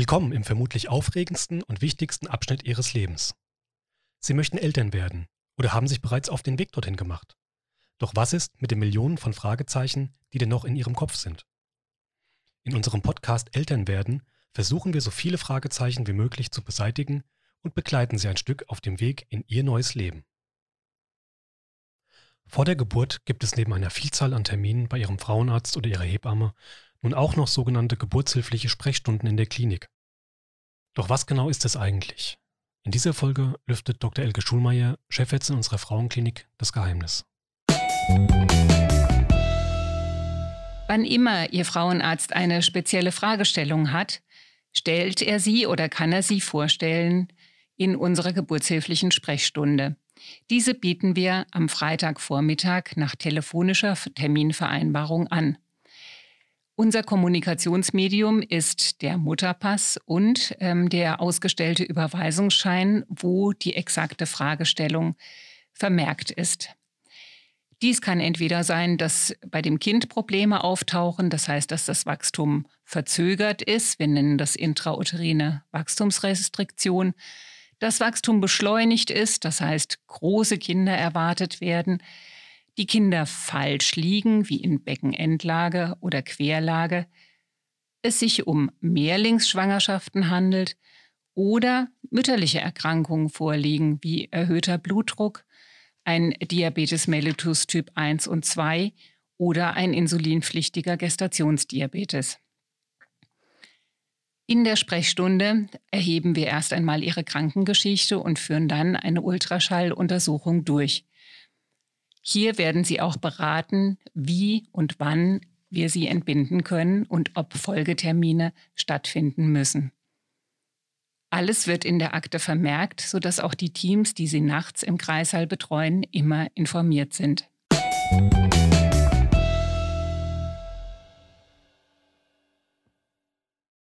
Willkommen im vermutlich aufregendsten und wichtigsten Abschnitt Ihres Lebens. Sie möchten Eltern werden oder haben sich bereits auf den Weg dorthin gemacht. Doch was ist mit den Millionen von Fragezeichen, die denn noch in Ihrem Kopf sind? In unserem Podcast Eltern werden versuchen wir so viele Fragezeichen wie möglich zu beseitigen und begleiten Sie ein Stück auf dem Weg in Ihr neues Leben. Vor der Geburt gibt es neben einer Vielzahl an Terminen bei Ihrem Frauenarzt oder Ihrer Hebamme nun auch noch sogenannte geburtshilfliche Sprechstunden in der Klinik. Doch was genau ist es eigentlich? In dieser Folge lüftet Dr. Elke Schulmeier, Chefärztin unserer Frauenklinik, das Geheimnis. Wann immer Ihr Frauenarzt eine spezielle Fragestellung hat, stellt er sie oder kann er sie vorstellen in unserer geburtshilflichen Sprechstunde. Diese bieten wir am Freitagvormittag nach telefonischer Terminvereinbarung an. Unser Kommunikationsmedium ist der Mutterpass und ähm, der ausgestellte Überweisungsschein, wo die exakte Fragestellung vermerkt ist. Dies kann entweder sein, dass bei dem Kind Probleme auftauchen, das heißt, dass das Wachstum verzögert ist. Wir nennen das intrauterine Wachstumsrestriktion. Das Wachstum beschleunigt ist, das heißt, große Kinder erwartet werden die Kinder falsch liegen, wie in Beckenendlage oder Querlage, es sich um Mehrlingsschwangerschaften handelt oder mütterliche Erkrankungen vorliegen, wie erhöhter Blutdruck, ein Diabetes mellitus Typ 1 und 2 oder ein insulinpflichtiger Gestationsdiabetes. In der Sprechstunde erheben wir erst einmal Ihre Krankengeschichte und führen dann eine Ultraschalluntersuchung durch. Hier werden Sie auch beraten, wie und wann wir sie entbinden können und ob Folgetermine stattfinden müssen. Alles wird in der Akte vermerkt, sodass auch die Teams, die Sie nachts im Kreissaal betreuen, immer informiert sind.